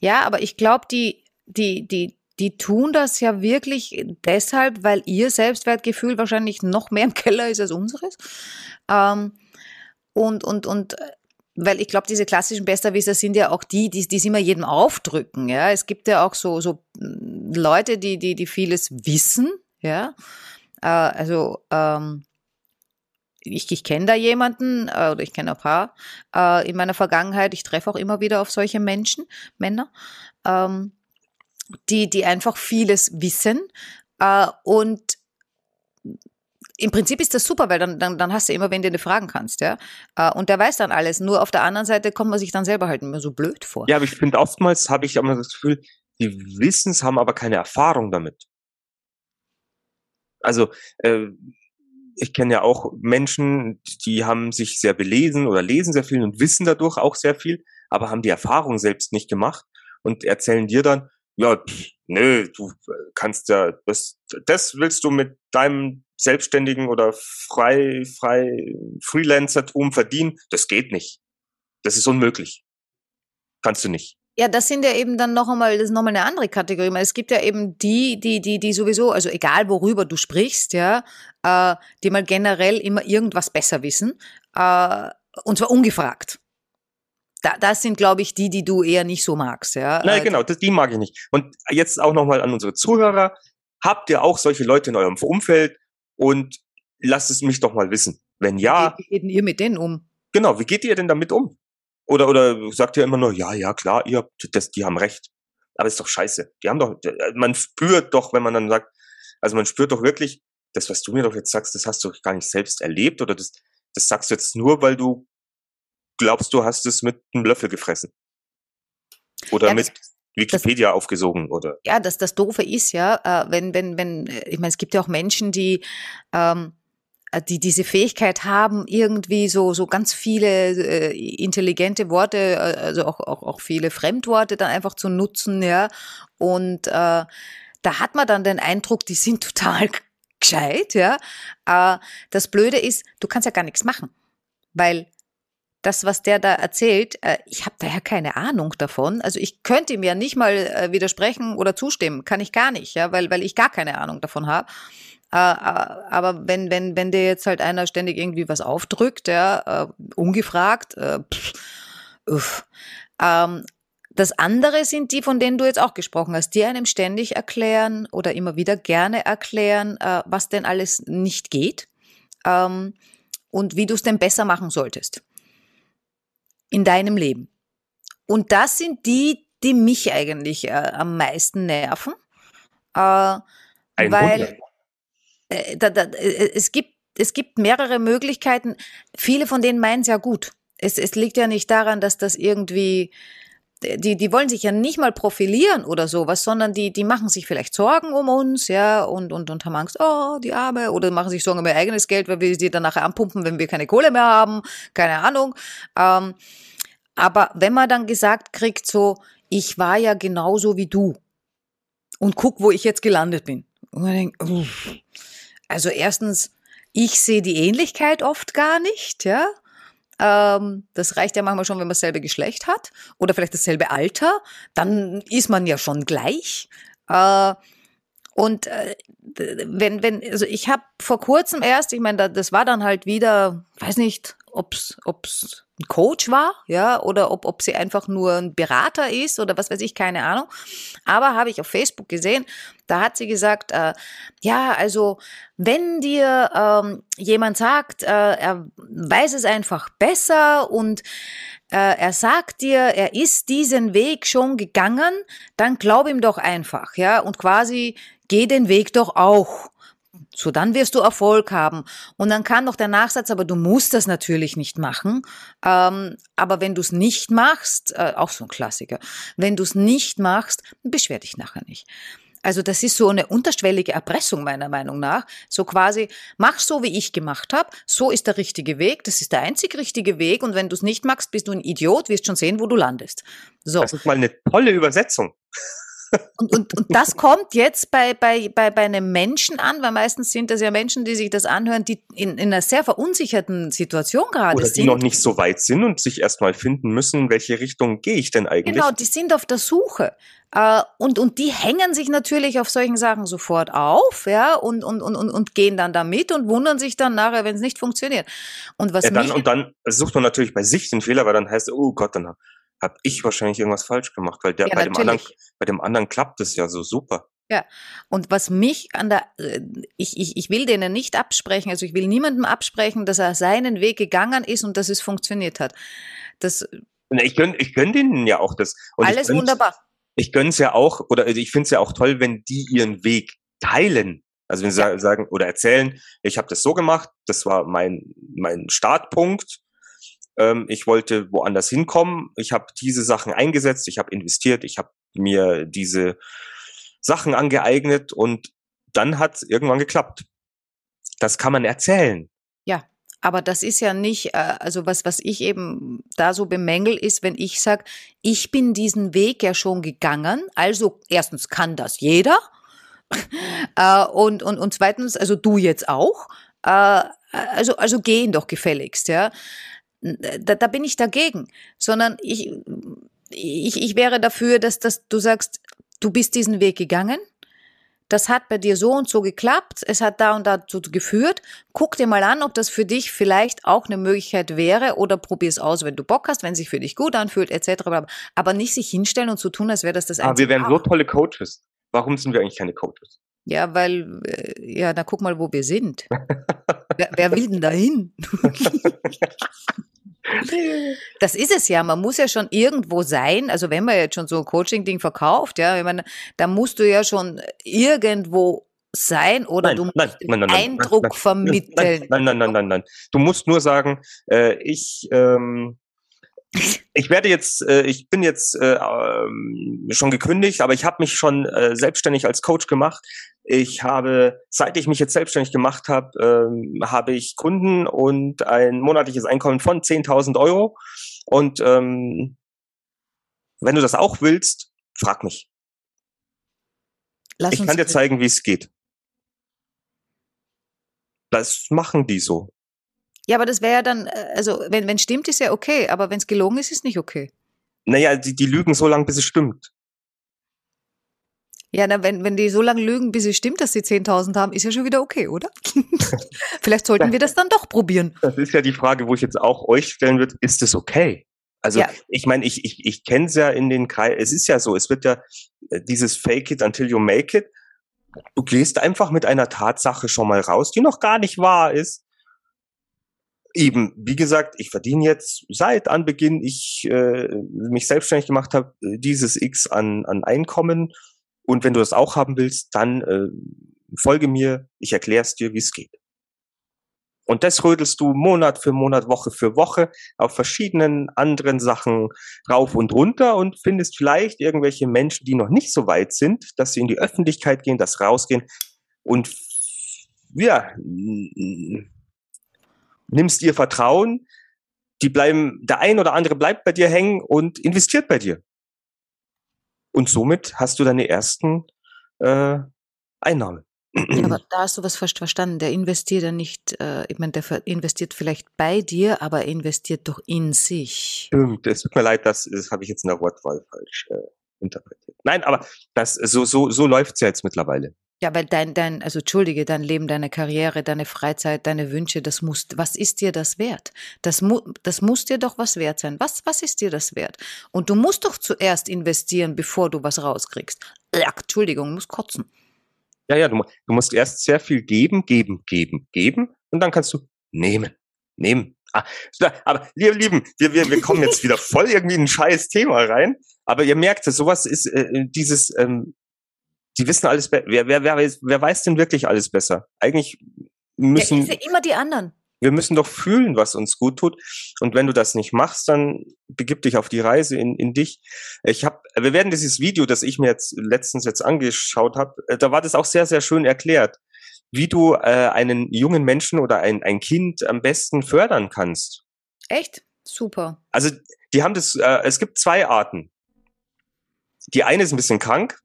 Ja, aber ich glaube, die, die, die, die tun das ja wirklich deshalb, weil ihr Selbstwertgefühl wahrscheinlich noch mehr im Keller ist als unseres. Ähm, und, und, und, äh, weil ich glaube, diese klassischen Besserwisser sind ja auch die, die, es immer jedem aufdrücken, ja. Es gibt ja auch so, so mm, Leute, die, die, die vieles wissen, ja. Äh, also, ähm, ich, ich kenne da jemanden, äh, oder ich kenne ein paar äh, in meiner Vergangenheit. Ich treffe auch immer wieder auf solche Menschen, Männer, ähm, die, die einfach vieles wissen. Äh, und im Prinzip ist das super, weil dann, dann, dann hast du immer, wenn du dir fragen kannst, ja. Äh, und der weiß dann alles. Nur auf der anderen Seite kommt man sich dann selber halt immer so blöd vor. Ja, aber ich finde, oftmals habe ich immer das Gefühl, die wissen es, haben aber keine Erfahrung damit. Also, äh, ich kenne ja auch Menschen, die haben sich sehr belesen oder lesen sehr viel und wissen dadurch auch sehr viel, aber haben die Erfahrung selbst nicht gemacht und erzählen dir dann, ja, pff, nö, du kannst ja, das, das willst du mit deinem Selbstständigen oder frei, frei Freelancertum verdienen, das geht nicht. Das ist unmöglich. Kannst du nicht. Ja, das sind ja eben dann noch einmal, das ist noch mal eine andere Kategorie. Es gibt ja eben die, die, die, die sowieso, also egal worüber du sprichst, ja, äh, die mal generell immer irgendwas besser wissen, äh, und zwar ungefragt. Da, das sind, glaube ich, die, die du eher nicht so magst, ja. Nein, Äh, genau, das, die mag ich nicht. Und jetzt auch nochmal an unsere Zuhörer. Habt ihr auch solche Leute in eurem Umfeld? Und lasst es mich doch mal wissen. Wenn ja, Wie geht denn ihr mit denen um? genau, wie geht ihr denn damit um? Oder, oder sagt ihr immer nur, ja, ja, klar, ihr, habt das, die haben recht. Aber ist doch scheiße. Die haben doch, man spürt doch, wenn man dann sagt, also man spürt doch wirklich, das, was du mir doch jetzt sagst, das hast du gar nicht selbst erlebt oder das, das sagst du jetzt nur, weil du glaubst, du hast es mit einem Löffel gefressen. Oder Ja, mit Wikipedia aufgesogen oder. Ja, das, das Doofe ist ja, äh, wenn, wenn, wenn, äh, ich meine, es gibt ja auch Menschen, die, ähm, äh, die diese Fähigkeit haben, irgendwie so, so ganz viele äh, intelligente Worte, äh, also auch, auch, auch viele Fremdworte dann einfach zu nutzen, ja. Und äh, da hat man dann den Eindruck, die sind total gescheit, ja. Äh, das Blöde ist, du kannst ja gar nichts machen, weil das, was der da erzählt, äh, ich habe ja keine Ahnung davon. Also ich könnte ihm ja nicht mal äh, widersprechen oder zustimmen, kann ich gar nicht, ja, weil weil ich gar keine Ahnung davon habe. Äh, aber wenn wenn wenn dir jetzt halt einer ständig irgendwie was aufdrückt, ja, ungefragt, pff, uff. Ähm, das andere sind die, von denen du jetzt auch gesprochen hast, die einem ständig erklären oder immer wieder gerne erklären, was denn alles nicht geht ähm, und wie du es denn besser machen solltest. In deinem Leben. Und das sind die, die mich eigentlich äh, am meisten nerven. Äh, weil äh, da, da, äh, es, gibt, es gibt mehrere Möglichkeiten. Viele von denen meinen es ja gut. Es, es liegt ja nicht daran, dass das irgendwie die, die wollen sich ja nicht mal profilieren oder sowas, sondern die, die machen sich vielleicht Sorgen um uns, ja, und, und, und haben Angst, oh, die Arme, oder machen sich Sorgen um ihr eigenes Geld, weil wir sie dann nachher anpumpen, wenn wir keine Kohle mehr haben, keine Ahnung. Ähm, aber wenn man dann gesagt kriegt, so, ich war ja genauso wie du und guck, wo ich jetzt gelandet bin. Und man denkt, also erstens, ich sehe die Ähnlichkeit oft gar nicht, ja. Ähm, das reicht ja manchmal schon, wenn man dasselbe Geschlecht hat oder vielleicht dasselbe Alter. Dann ist man ja schon gleich. Äh, und äh, wenn, wenn, also ich habe vor kurzem erst, ich meine, das war dann halt wieder, weiß nicht, ob's, ob's ein Coach war, ja, oder ob, ob sie einfach nur ein Berater ist oder was weiß ich, keine Ahnung. Aber habe ich auf Facebook gesehen, da hat sie gesagt, äh, ja, also wenn dir ähm, jemand sagt, äh, er weiß es einfach besser und äh, er sagt dir, er ist diesen Weg schon gegangen, dann glaub ihm doch einfach, ja, und quasi geh den Weg doch auch. So, dann wirst du Erfolg haben. Und dann kann doch der Nachsatz, aber du musst das natürlich nicht machen. Ähm, aber wenn du es nicht machst, äh, auch so ein Klassiker, wenn du es nicht machst, beschwer dich nachher nicht. Also das ist so eine unterschwellige Erpressung meiner Meinung nach. So quasi, mach so, wie ich gemacht habe. So ist der richtige Weg. Das ist der einzig richtige Weg. Und wenn du es nicht machst, bist du ein Idiot. Wirst schon sehen, wo du landest. So. Das ist mal eine tolle Übersetzung. Und, und, und das kommt jetzt bei, bei, bei, bei einem Menschen an, weil meistens sind das ja Menschen, die sich das anhören, die in, in einer sehr verunsicherten Situation gerade Oder sind. die noch nicht so weit sind und sich erstmal finden müssen, in welche Richtung gehe ich denn eigentlich? Genau, die sind auf der Suche. Äh, und, und die hängen sich natürlich auf solchen Sachen sofort auf, ja, und, und, und, und, gehen dann damit und wundern sich dann nachher, wenn es nicht funktioniert. Und was ja, dann, und dann sucht man natürlich bei sich den Fehler, weil dann heißt, oh Gott, dann habe ich wahrscheinlich irgendwas falsch gemacht, weil der, Ja, bei, dem anderen, bei dem anderen klappt es ja so super. Ja, und was mich an der, äh, ich, ich, ich will denen nicht absprechen, also ich will niemandem absprechen, dass er seinen Weg gegangen ist und dass es funktioniert hat. Das Na, Ich gönn, ich gönn denen ja auch das. Und alles ich wunderbar. Ich gönn's ja auch, oder also ich finde es ja auch toll, wenn die ihren Weg teilen. Also wenn sie sa- sagen oder erzählen, ich habe das so gemacht, das war mein, mein Startpunkt. Ähm, ich wollte woanders hinkommen. Ich habe diese Sachen eingesetzt, ich habe investiert, ich habe mir diese Sachen angeeignet und dann hat irgendwann geklappt. Das kann man erzählen. Aber das ist ja nicht, äh, also was, was ich eben da so bemängel, ist, wenn ich sage, ich bin diesen Weg ja schon gegangen. Also erstens kann das jeder. äh, und, und, und zweitens, also du jetzt auch. Äh, also, also gehen doch gefälligst, ja. Da, da bin ich dagegen. Sondern ich, ich, ich wäre dafür, dass, dass du sagst, du bist diesen Weg gegangen. Das hat bei dir so und so geklappt. Es hat da und dazu geführt. Guck dir mal an, ob das für dich vielleicht auch eine Möglichkeit wäre oder probier es aus, wenn du Bock hast, wenn es sich für dich gut anfühlt, etc. Aber nicht sich hinstellen und so tun, als wäre das das Aber einzige. wir wären so tolle Coaches. Warum sind wir eigentlich keine Coaches? Ja, weil, äh, ja, na guck mal, wo wir sind. wer, wer will denn da hin? Das ist es ja. Man muss ja schon irgendwo sein. Also wenn man jetzt schon so ein Coaching-Ding verkauft, ja, ich meine, da musst du ja schon irgendwo sein oder Nein, du musst nein, nein, nein, nein, Eindruck nein, vermitteln. Nein, nein, nein, nein, nein. Du musst nur sagen, äh, ich, ähm, ich werde jetzt, äh, ich bin jetzt äh, ähm, schon gekündigt, aber ich habe mich schon äh, selbstständig als Coach gemacht. Ich habe, seit ich mich jetzt selbstständig gemacht habe, ähm, habe ich Kunden und ein monatliches Einkommen von 10.000 Euro. Und ähm, wenn du das auch willst, frag mich. Lass Ich kann dir zeigen, wie es geht. Das machen die so. Ja, aber das wäre ja dann, äh, also wenn wenn stimmt, ist ja okay, aber wenn es gelogen ist, ist nicht okay. Naja, die, die lügen so lange, bis es stimmt. Ja, na, wenn, wenn die so lange lügen, bis es stimmt, dass sie 10.000 haben, ist ja schon wieder okay, oder? Vielleicht sollten wir das dann doch probieren. Das ist ja die Frage, wo ich jetzt auch euch stellen würde, ist es okay? Also Ja. ich meine, ich, ich, ich kenne es ja in den Kreisen, es ist ja so, es wird ja äh, dieses Fake it until you make it. Du gehst einfach mit einer Tatsache schon mal raus, die noch gar nicht wahr ist. Eben, wie gesagt, ich verdiene jetzt seit Anbeginn ich äh, mich selbstständig gemacht habe, dieses X an, an Einkommen. Und wenn du das auch haben willst, dann äh, folge mir, ich erkläre es dir, wie es geht. Und das rödelst du Monat für Monat, Woche für Woche auf verschiedenen anderen Sachen rauf und runter und findest vielleicht irgendwelche Menschen, die noch nicht so weit sind, dass sie in die Öffentlichkeit gehen, dass rausgehen und ja, nimmst ihr Vertrauen, die bleiben, der ein oder andere bleibt bei dir hängen und investiert bei dir. Und somit hast du deine ersten äh, Einnahmen. Ja, aber da hast du was falsch verstanden. Der investiert ja nicht, äh, ich meine, der investiert vielleicht bei dir, aber investiert doch in sich. Stimmt, es tut mir leid, das, das habe ich jetzt in der Wortwahl falsch äh, interpretiert. Nein, aber das, so, so, so läuft's ja jetzt mittlerweile. Ja, weil dein, dein, also entschuldige, dein Leben, deine Karriere, deine Freizeit, deine Wünsche, das muss, was ist dir das wert? Das, mu, das muss dir doch was wert sein. Was, was ist dir das wert? Und du musst doch zuerst investieren, bevor du was rauskriegst. Ja, Entschuldigung, muss kotzen. Ja, ja, du, du musst erst sehr viel geben, geben, geben, geben und dann kannst du nehmen, nehmen. Ah, aber ihr Lieben, wir, wir, wir kommen jetzt wieder voll irgendwie in ein scheiß Thema rein. Aber ihr merkt, sowas ist äh, dieses, ähm, die wissen alles besser. Wer, wer, wer, weiß, wer weiß denn wirklich alles besser? Eigentlich müssen. Ja, immer die anderen. Wir müssen doch fühlen, was uns gut tut. Und wenn du das nicht machst, dann begib dich auf die Reise in, in dich. Ich habe, wir werden dieses Video, das ich mir jetzt letztens jetzt angeschaut habe, äh, da war das auch sehr, sehr schön erklärt, wie du äh, einen jungen Menschen oder ein, ein Kind am besten fördern kannst. Echt? Super. Also die haben das, äh, es gibt zwei Arten. Die eine ist ein bisschen krank,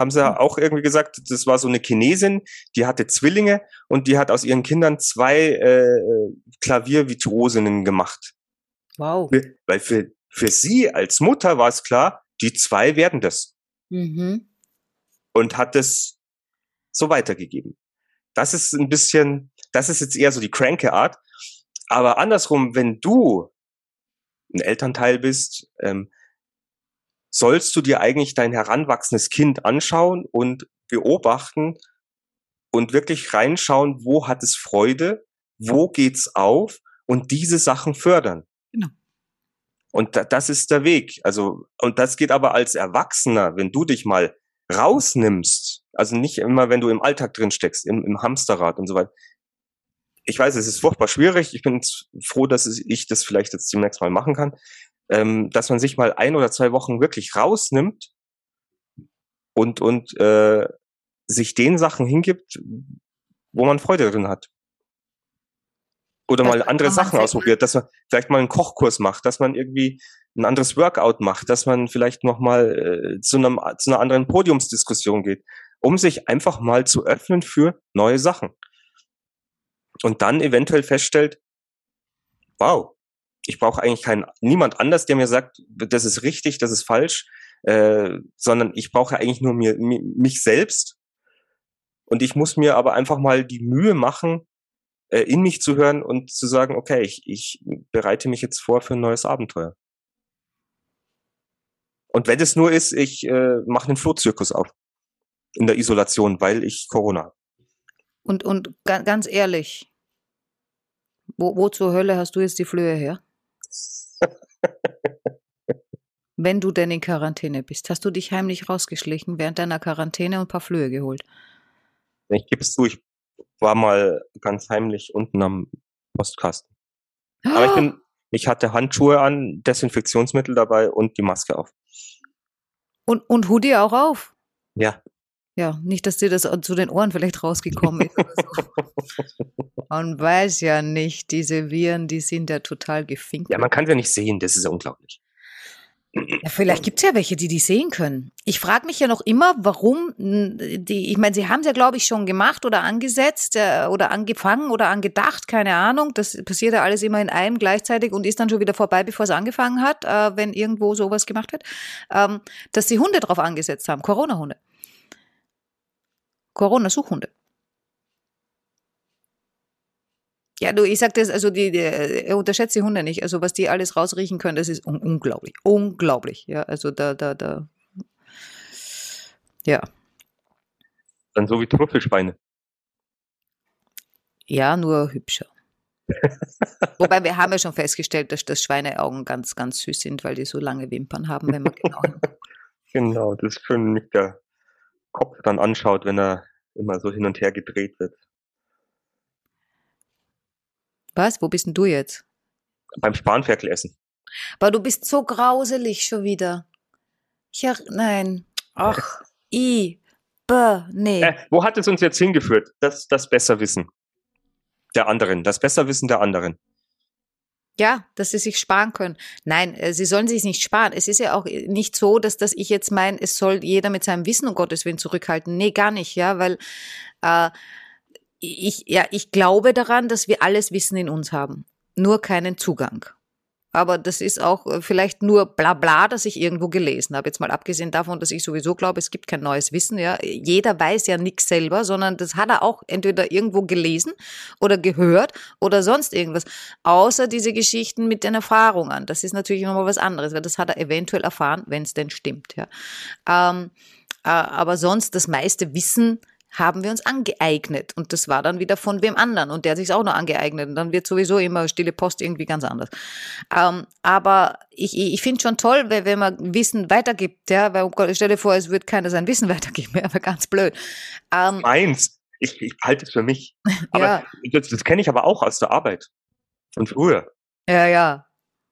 haben sie hm. auch irgendwie gesagt, das war so eine Chinesin, die hatte Zwillinge und die hat aus ihren Kindern zwei äh, Klaviervirtuosinnen gemacht. Wow. Weil für, für sie als Mutter war es klar, die zwei werden das. Mhm. Und hat es so weitergegeben. Das ist ein bisschen, das ist jetzt eher so die cranke Art. Aber andersrum, wenn du ein Elternteil bist, ähm, sollst du dir eigentlich dein heranwachsendes Kind anschauen und beobachten und wirklich reinschauen, wo hat es Freude, wo geht's auf und diese Sachen fördern. Genau. Und da, das ist der Weg. Also, und das geht aber als Erwachsener, wenn du dich mal rausnimmst, also nicht immer, wenn du im Alltag drin steckst, im, im Hamsterrad und so weiter. Ich weiß, es ist furchtbar schwierig. Ich bin froh, dass ich das vielleicht jetzt demnächst mal machen kann ähm, dass man sich mal ein oder zwei Wochen wirklich rausnimmt und, und äh, sich den Sachen hingibt, wo man Freude drin hat. Oder das mal andere Sachen ausprobiert, dass man vielleicht mal einen Kochkurs macht, dass man irgendwie ein anderes Workout macht, dass man vielleicht noch mal äh, zu, einem, zu einer anderen Podiumsdiskussion geht, um sich einfach mal zu öffnen für neue Sachen. Und dann eventuell feststellt, wow, ich brauche eigentlich keinen, niemand anders, der mir sagt, das ist richtig, das ist falsch, äh, sondern ich brauche eigentlich nur mir, mich selbst. Und ich muss mir aber einfach mal die Mühe machen, äh, in mich zu hören und zu sagen, okay, ich, ich bereite mich jetzt vor für ein neues Abenteuer. Und wenn es nur ist, ich äh, mache einen Flohzirkus auf in der Isolation, weil ich Corona habe. Und, und ganz ehrlich, wo, wo zur Hölle hast du jetzt die Flöhe her? Wenn du denn in Quarantäne bist, hast du dich heimlich rausgeschlichen während deiner Quarantäne und ein paar Flöhe geholt? Ich gebe es zu, ich war mal ganz heimlich unten am Postkasten. Aber ich bin, ich hatte Handschuhe an, Desinfektionsmittel dabei und die Maske auf. Und, und Hoodie auch auf? Ja. Ja, nicht, dass dir das zu den Ohren vielleicht rausgekommen ist. So. man weiß ja nicht, diese Viren, die sind ja total gefinkt. Ja, man kann sie ja nicht sehen, das ist ja unglaublich. Ja, vielleicht gibt es ja welche, die die sehen können. Ich frage mich ja noch immer, warum die, ich meine, sie haben es ja, glaube ich, schon gemacht oder angesetzt äh, oder angefangen oder angedacht, keine Ahnung. Das passiert ja alles immer in einem gleichzeitig und ist dann schon wieder vorbei, bevor es angefangen hat, äh, wenn irgendwo sowas gemacht wird, ähm, dass sie Hunde drauf angesetzt haben, Corona-Hunde. Corona-Suchhunde. Ja, du, ich sag das, also die, die unterschätzt die Hunde nicht. Also was die alles rausriechen können, das ist un unglaublich. Unglaublich. Ja, also da, da, da. Ja. Dann so wie Trüffelschweine. Ja, nur hübscher. Wobei wir haben ja schon festgestellt, dass, dass Schweineaugen ganz, ganz süß sind, weil die so lange Wimpern haben, wenn man genau Genau, das ist schön, wie der Kopf dann anschaut, wenn er immer so hin und her gedreht wird. Was? Wo bist denn du jetzt? Beim Spanferkel essen. Aber du bist so grauselig schon wieder. Ja, nein. Ach, i, b, nee. Äh, wo hat es uns jetzt hingeführt? Das, das Besserwissen der anderen, das Besserwissen der anderen. Ja, dass sie sich sparen können. Nein, äh, sie sollen sich nicht sparen. Es ist ja auch nicht so, dass, dass ich jetzt meine, es soll jeder mit seinem Wissen um Gottes Willen zurückhalten. Nee, gar nicht, ja, weil äh, ich, ja, ich glaube daran, dass wir alles Wissen in uns haben, nur keinen Zugang. Aber das ist auch äh, vielleicht nur bla bla, das ich irgendwo gelesen habe. Jetzt mal abgesehen davon, dass ich sowieso glaube, es gibt kein neues Wissen. Ja, jeder weiß ja nichts selber, sondern das hat er auch entweder irgendwo gelesen oder gehört oder sonst irgendwas. Außer diese Geschichten mit den Erfahrungen. Das ist natürlich nochmal was anderes, weil das hat er eventuell erfahren, wenn es denn stimmt. Ja, ähm, äh, aber sonst das meiste Wissen haben wir uns angeeignet. Und das war dann wieder von wem anderen. Und der hat sich auch noch angeeignet. Und dann wird sowieso immer stille Post irgendwie ganz anders. Ähm, aber ich, ich finde schon toll, wenn, wenn man Wissen weitergibt. Ja, weil oh stell dir vor, es wird keiner sein Wissen weitergeben. Ja, aber ganz blöd. Ähm, Meins. Ich, ich halte es für mich. Aber ja. das, das kenne ich aber auch aus der Arbeit. Von früher. Ja, ja.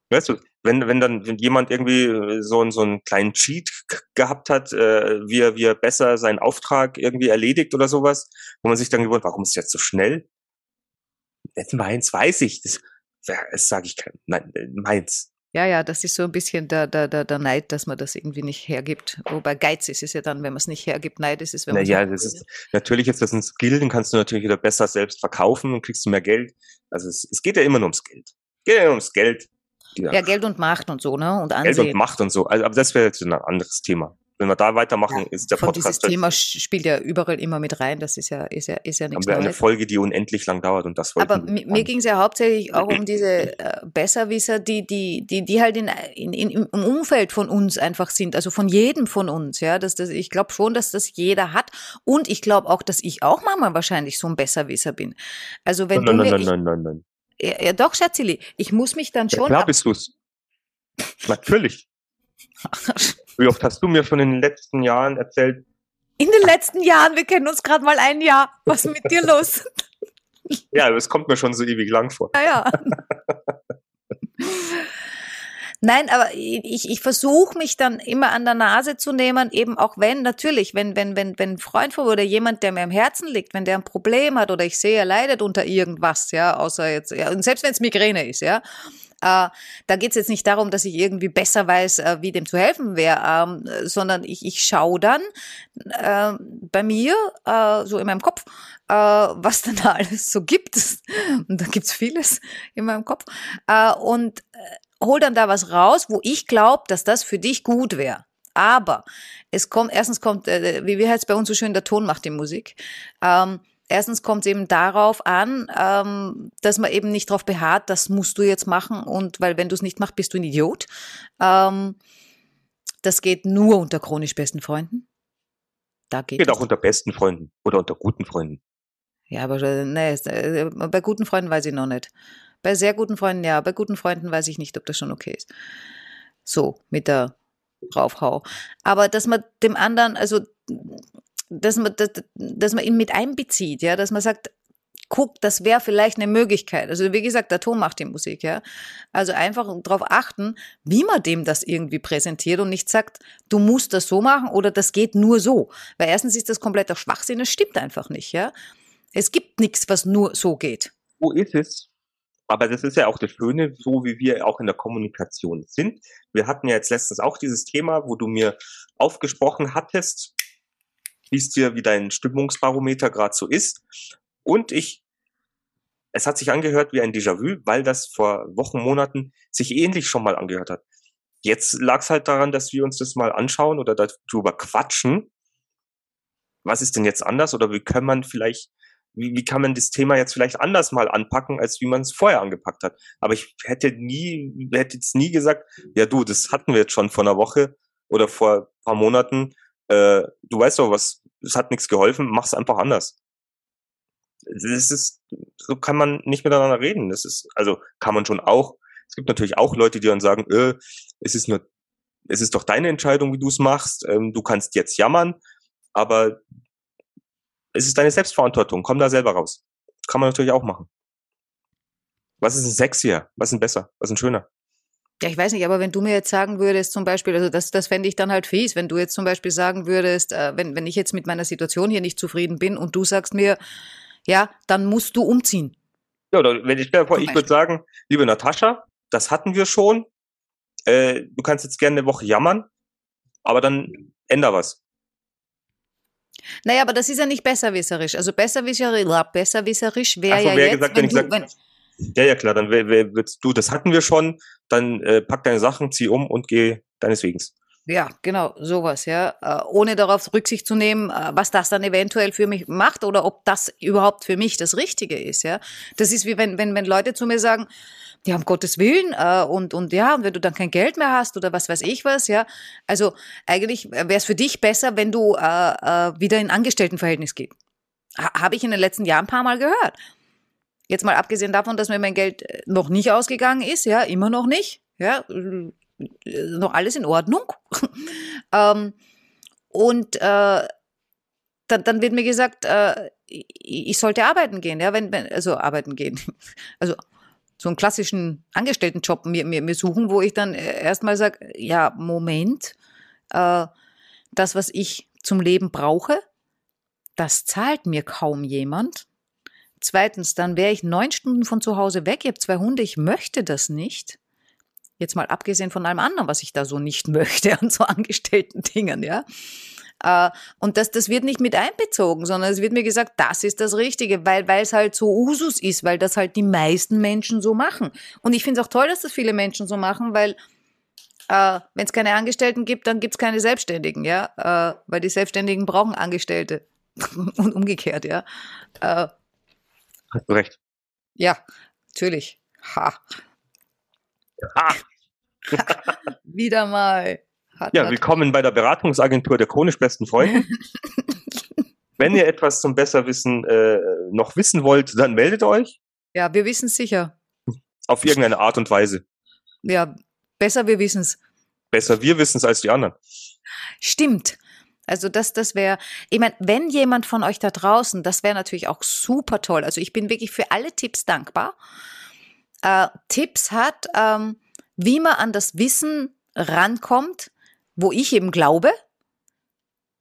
Weißt du, wenn, wenn dann wenn jemand irgendwie äh, so, so einen kleinen Cheat gehabt hat, äh, wie, er, wie er besser seinen Auftrag irgendwie erledigt oder sowas, wo man sich dann gewundert, warum ist es jetzt so schnell? Meins weiß ich. Das, das sage ich kein. Nein, äh, meins. Ja, ja, das ist so ein bisschen der, der, der, der Neid, dass man das irgendwie nicht hergibt. Wobei Geiz ist es ja dann, wenn man es nicht hergibt. Neid ist es, wenn man naja, das ist natürlich ist das ein Skill, den kannst du natürlich wieder besser selbst verkaufen und kriegst du mehr Geld. Also es, es geht ja immer nur ums Geld. Es geht ja nur ums Geld. Ja, Geld und Macht und so, ne? Und Ansehen. Geld und Macht und so. Also, aber das wäre jetzt ein anderes Thema. Wenn wir da weitermachen, ja, ist der von Podcast. Dieses Thema spielt ja überall immer mit rein. Das ist ja, ist ja, ist ja nichts Haben wir eine Folge, die unendlich lang dauert und das Aber mir ging es ja hauptsächlich auch um diese äh, Besserwisser, die, die, die, die halt in, in, in, im Umfeld von uns einfach sind, also von jedem von uns, ja. Das, das, ich glaube schon, dass das jeder hat. Und ich glaube auch, dass ich auch manchmal wahrscheinlich so ein Besserwisser bin. Also wenn nein, du nein, mir, nein, nein, nein, nein. Ja, ja doch, Schatzili, ich muss mich dann schon. Ja, klar bist du's. Natürlich. Wie oft hast du mir schon in den letzten Jahren erzählt? In den letzten Jahren, wir kennen uns gerade mal ein Jahr. Was ist mit dir los? Ja, das kommt mir schon so ewig lang vor. Ja, ja. Nein, aber ich, ich versuche mich dann immer an der Nase zu nehmen, eben auch wenn, natürlich, wenn, wenn, wenn, wenn ein Freund von oder jemand, der mir am Herzen liegt, wenn der ein Problem hat oder ich sehe, er leidet unter irgendwas, ja, außer jetzt, ja, und selbst wenn es Migräne ist, ja, äh, da geht es jetzt nicht darum, dass ich irgendwie besser weiß, äh, wie dem zu helfen wäre, ähm, sondern ich, ich schaue dann äh, bei mir, äh, so in meinem Kopf, äh, was denn da alles so gibt. Und da gibt's vieles in meinem Kopf. Äh, und hol dann da was raus, wo ich glaube, dass das für dich gut wäre. Aber es kommt, erstens kommt, äh, wie, wie heißt es bei uns so schön, der Ton macht die Musik. Ähm, erstens kommt es eben darauf an, ähm, dass man eben nicht darauf beharrt, das musst du jetzt machen und weil wenn du es nicht machst, bist du ein Idiot. Ähm, das geht nur unter chronisch besten Freunden. Da geht, geht auch unter besten Freunden oder unter guten Freunden. Ja, aber äh, nee, äh, bei guten Freunden weiß ich noch nicht. Bei sehr guten Freunden ja, bei guten Freunden weiß ich nicht, ob das schon okay ist. So, mit der Raufhau. Aber dass man dem anderen, also dass man, dass, dass man ihn mit einbezieht, ja, dass man sagt, guck, das wäre vielleicht eine Möglichkeit. Also wie gesagt, der Ton macht die Musik, ja. Also einfach darauf achten, wie man dem das irgendwie präsentiert und nicht sagt, du musst das so machen oder das geht nur so. Weil erstens ist das kompletter Schwachsinn, das stimmt einfach nicht, ja. Es gibt nichts, was nur so geht. Wo ist es? Aber das ist ja auch das Schöne, so wie wir auch in der Kommunikation sind. Wir hatten ja jetzt letztens auch dieses Thema, wo du mir aufgesprochen hattest, liest dir, wie dein Stimmungsbarometer gerade so ist. Und ich, es hat sich angehört wie ein Déjà-vu, weil das vor Wochen, Monaten sich ähnlich schon mal angehört hat. Jetzt lag es halt daran, dass wir uns das mal anschauen oder darüber quatschen. Was ist denn jetzt anders oder wie kann man vielleicht, wie, wie kann man das Thema jetzt vielleicht anders mal anpacken, als wie man es vorher angepackt hat? Aber ich hätte nie, hätte jetzt nie gesagt, ja du, das hatten wir jetzt schon vor einer Woche oder vor ein paar Monaten äh, du weißt doch was, es hat nichts geholfen, mach's einfach anders. Das ist, so kann man nicht miteinander reden. Das ist, also kann man schon auch. Es gibt natürlich auch Leute, die dann sagen, äh, es ist nur, es ist doch deine Entscheidung, wie du es machst. Ähm, du kannst jetzt jammern, aber es ist deine Selbstverantwortung. Komm da selber raus. Kann man natürlich auch machen. Was ist ein sexier? Was ist ein besser? Was ist ein schöner? Ja, ich weiß nicht, aber wenn du mir jetzt sagen würdest, zum Beispiel, also das, das fände ich dann halt fies, wenn du jetzt zum Beispiel sagen würdest, äh, wenn, wenn ich jetzt mit meiner Situation hier nicht zufrieden bin und du sagst mir, ja, dann musst du umziehen. Ja, oder wenn ich, vor, ich würde sagen, liebe Natascha, das hatten wir schon. Äh, du kannst jetzt gerne eine Woche jammern, aber dann änder was. Naja, aber das ist ja nicht besserwisserisch. Also besserwisserisch, besserwisserisch wäre so, ja jetzt, gesagt, wenn, wenn, du, sag, wenn ja, ja, klar, dann würdest du, das hatten wir schon, dann äh, pack deine Sachen, zieh um und geh deines Wegens. Ja, genau, sowas, ja. Äh, ohne darauf Rücksicht zu nehmen, äh, was das dann eventuell für mich macht oder ob das überhaupt für mich das Richtige ist, ja. Das ist wie wenn, wenn, wenn Leute zu mir sagen, ja, um Gottes Willen, äh, und, und ja, und wenn du dann kein Geld mehr hast oder was weiß ich was, ja. Also eigentlich wäre es für dich besser, wenn du äh, äh, wieder in Angestelltenverhältnis gehst. Ha, Habe ich in den letzten Jahren ein paar Mal gehört. Jetzt mal abgesehen davon, dass mir mein Geld noch nicht ausgegangen ist, ja, immer noch nicht, ja, noch alles in Ordnung. ähm, und äh, dann, dann wird mir gesagt, äh, ich sollte arbeiten gehen, ja, wenn, wenn, also arbeiten gehen. Also so einen klassischen Angestelltenjob mir, mir, mir suchen, wo ich dann erstmal sage, ja, Moment, äh, das, was ich zum Leben brauche, das zahlt mir kaum jemand. Zweitens, dann wäre ich neun Stunden von zu Hause weg, ich habe zwei Hunde, ich möchte das nicht. Jetzt mal abgesehen von allem anderen, was ich da so nicht möchte an so angestellten Dingen, ja. Äh, und das, das wird nicht mit einbezogen, sondern es wird mir gesagt, das ist das Richtige, weil, weil es halt so Usus ist, weil das halt die meisten Menschen so machen. Und ich finde es auch toll, dass das viele Menschen so machen, weil äh, wenn es keine Angestellten gibt, dann gibt es keine Selbstständigen, ja, äh, weil die Selbstständigen brauchen Angestellte und umgekehrt, ja. Äh, Hast du recht. Ja, natürlich. Ha. Ha. Wieder mal. Hat ja, willkommen bei der Beratungsagentur der chronisch besten Freunde. Wenn ihr etwas zum Besserwissen äh, noch wissen wollt, dann meldet euch. Ja, wir wissen es sicher. Auf irgendeine Art und Weise. Ja, besser wir wissen es. Besser wir wissen es als die anderen. Stimmt. Also das, das wäre, ich meine, wenn jemand von euch da draußen, das wäre natürlich auch super toll. Also ich bin wirklich für alle Tipps dankbar. Äh, Tipps hat, ähm, wie man an das Wissen rankommt, wo ich eben glaube,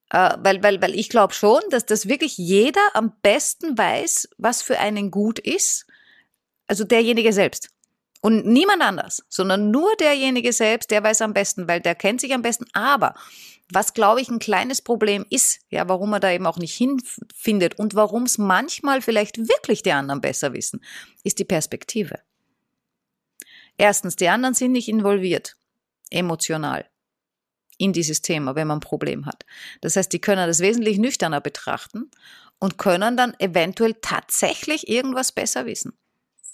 äh, weil, weil, weil ich glaube schon, dass das wirklich jeder am besten weiß, was für einen gut ist. Also derjenige selbst. Und niemand anders, sondern nur derjenige selbst, der weiß am besten, weil der kennt sich am besten. Aber was, glaube ich, ein kleines Problem ist, ja, warum man da eben auch nicht hinfindet und warum es manchmal vielleicht wirklich die anderen besser wissen, ist die Perspektive. Erstens, die anderen sind nicht involviert, emotional, in dieses Thema, wenn man ein Problem hat. Das heißt, die können das wesentlich nüchterner betrachten und können dann eventuell tatsächlich irgendwas besser wissen.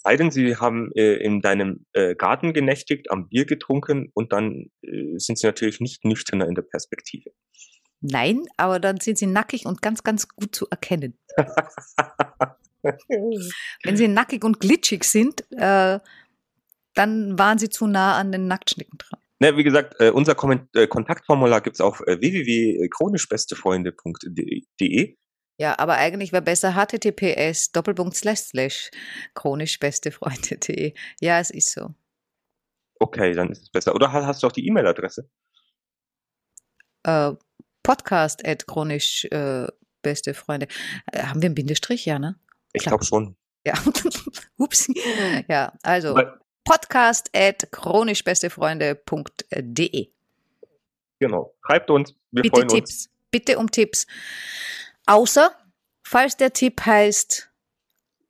Sei denn, sie haben äh, in deinem äh, Garten genächtigt, am Bier getrunken und dann äh, sind sie natürlich nicht nüchterner in der Perspektive. Nein, aber dann sind sie nackig und ganz, ganz gut zu erkennen. Wenn sie nackig und glitschig sind, äh, dann waren sie zu nah an den Nacktschnicken dran. Ne, wie gesagt, äh, unser Komment äh, Kontaktformular gibt's auf äh, www.chronischbestefreunde.de. Ja, aber eigentlich wäre besser https doppelpunkt slash slash chronischbestefreunde.de. Ja, es ist so. Okay, dann ist es besser. Oder hast du auch die E-Mail-Adresse? Äh, podcast at chronisch äh, beste Freunde. Äh, haben wir einen Bindestrich? Ja, ne? Ich glaube schon. Ja, ups. Ja, also. Aber podcast at chronischbestefreunde.de. Genau. Schreibt uns. Wir Bitte freuen Tipps. uns. Bitte um Tipps. Außer, falls der Tipp heißt,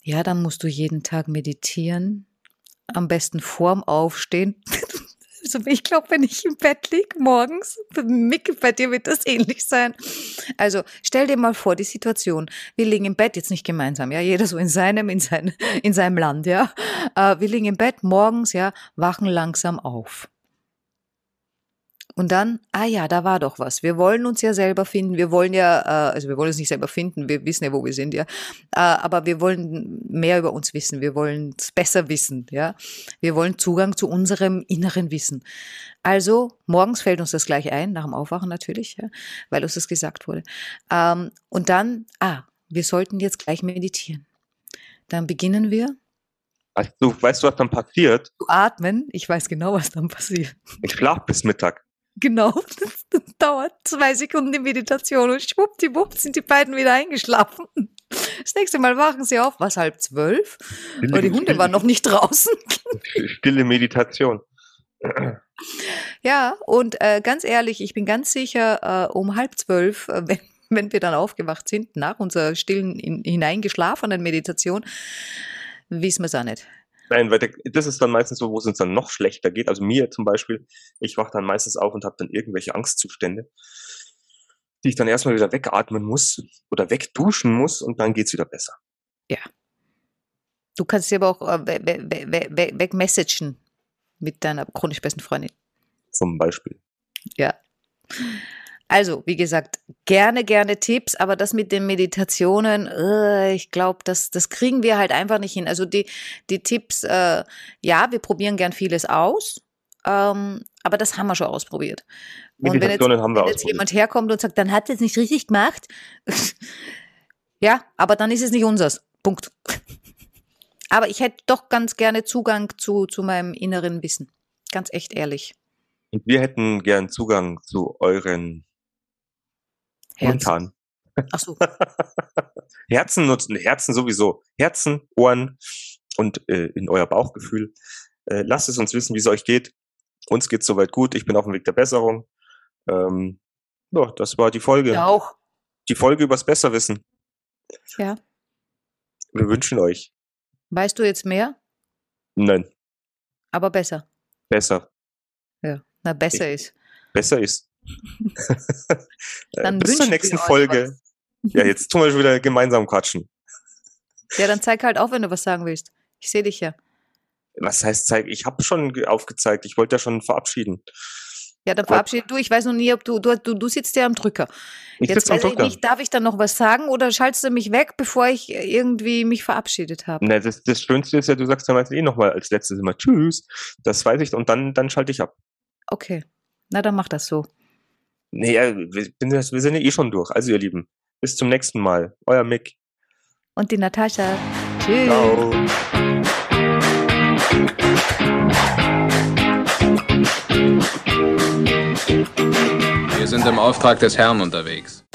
ja, dann musst du jeden Tag meditieren. Am besten vorm Aufstehen. Also ich glaube, wenn ich im Bett liege morgens, Mick, bei dir wird das ähnlich sein. Also stell dir mal vor, die Situation. Wir liegen im Bett, jetzt nicht gemeinsam, ja, jeder so in seinem, in, sein, in seinem Land, ja. Äh, wir liegen im Bett morgens, ja, wachen langsam auf. Und dann, ah ja, da war doch was. Wir wollen uns ja selber finden. Wir wollen ja, äh, also wir wollen uns nicht selber finden. Wir wissen ja, wo wir sind, ja. Äh, aber wir wollen mehr über uns wissen. Wir wollen es besser wissen, ja. Wir wollen Zugang zu unserem inneren Wissen. Also morgens fällt uns das gleich ein, nach dem Aufwachen natürlich, ja, weil uns das gesagt wurde. Ähm, und dann, ah, wir sollten jetzt gleich meditieren. Dann beginnen wir. Weißt du, weißt du, was dann passiert? Zu atmen. Ich weiß genau, was dann passiert. Ich schlaf bis Mittag. Genau, das, das dauert zwei Sekunden die Meditation und schwuppdiwupp sind die beiden wieder eingeschlafen. Das nächste Mal wachen sie auf, was halb zwölf? Aber die Hunde waren noch nicht draußen. Stille Meditation. Ja, und äh, ganz ehrlich, ich bin ganz sicher, äh, um halb zwölf, äh, wenn, wenn wir dann aufgewacht sind, nach unserer stillen, in, hineingeschlafenen Meditation, wissen wir es auch nicht. Nein, weil das ist dann meistens so, wo es uns dann noch schlechter geht. Also mir zum Beispiel, ich wache dann meistens auf und habe dann irgendwelche Angstzustände, die ich dann erstmal wieder wegatmen muss oder wegduschen muss und dann geht's wieder besser. Ja. Du kannst sie aber auch äh, we we we we wegmessagen mit deiner chronisch besten Freundin. Zum Beispiel. Ja. Also, wie gesagt, gerne, gerne Tipps, aber das mit den Meditationen, äh, ich glaube, das, das kriegen wir halt einfach nicht hin. Also die, die Tipps, äh, ja, wir probieren gern vieles aus, ähm, aber das haben wir schon ausprobiert. Und wenn jetzt, haben wir wenn jetzt jemand herkommt und sagt, dann hat es nicht richtig gemacht, ja, aber dann ist es nicht unseres. Punkt. Aber ich hätte doch ganz gerne Zugang zu, zu meinem inneren Wissen. Ganz echt ehrlich. Und wir hätten gern Zugang zu euren Herzen. Ach so. Herzen nutzen, Herzen sowieso. Herzen, Ohren und äh, in euer Bauchgefühl. Äh, lasst es uns wissen, wie es euch geht. Uns geht's soweit gut. Ich bin auf dem Weg der Besserung. Ähm, ja, das war die Folge. Ja, auch. Die Folge übers Besserwissen. Ja. Wir wünschen euch. Weißt du jetzt mehr? Nein. Aber besser. Besser. Ja. Na, besser ich, ist. Besser ist. Dann Bis zur nächsten Folge. Ja, jetzt tun wir wieder gemeinsam quatschen. Ja, dann zeig halt auf, wenn du was sagen willst. Ich sehe dich ja. Was heißt zeig? Ich habe schon aufgezeigt. Ich wollte ja schon verabschieden. Ja, dann verabschiede du. Ich weiß noch nie, ob du, du, du, du sitzt ja am Drücker. Ich Jetzt am weiß ich Drücker. nicht, darf ich dann noch was sagen oder schaltest du mich weg, bevor ich irgendwie mich verabschiedet habe? Na, das, das Schönste ist ja, du sagst ja meistens eh nochmal als letztes immer Tschüss. Das weiß ich und dann, dann schalte ich ab. Okay. Na, dann mach das so. Nee, ja, wir, wir sind ja eh schon durch. Also ihr Lieben, bis zum nächsten Mal. Euer Mick. Und die Natascha. Tschüss. Ciao. Wir sind im Auftrag des Herrn unterwegs.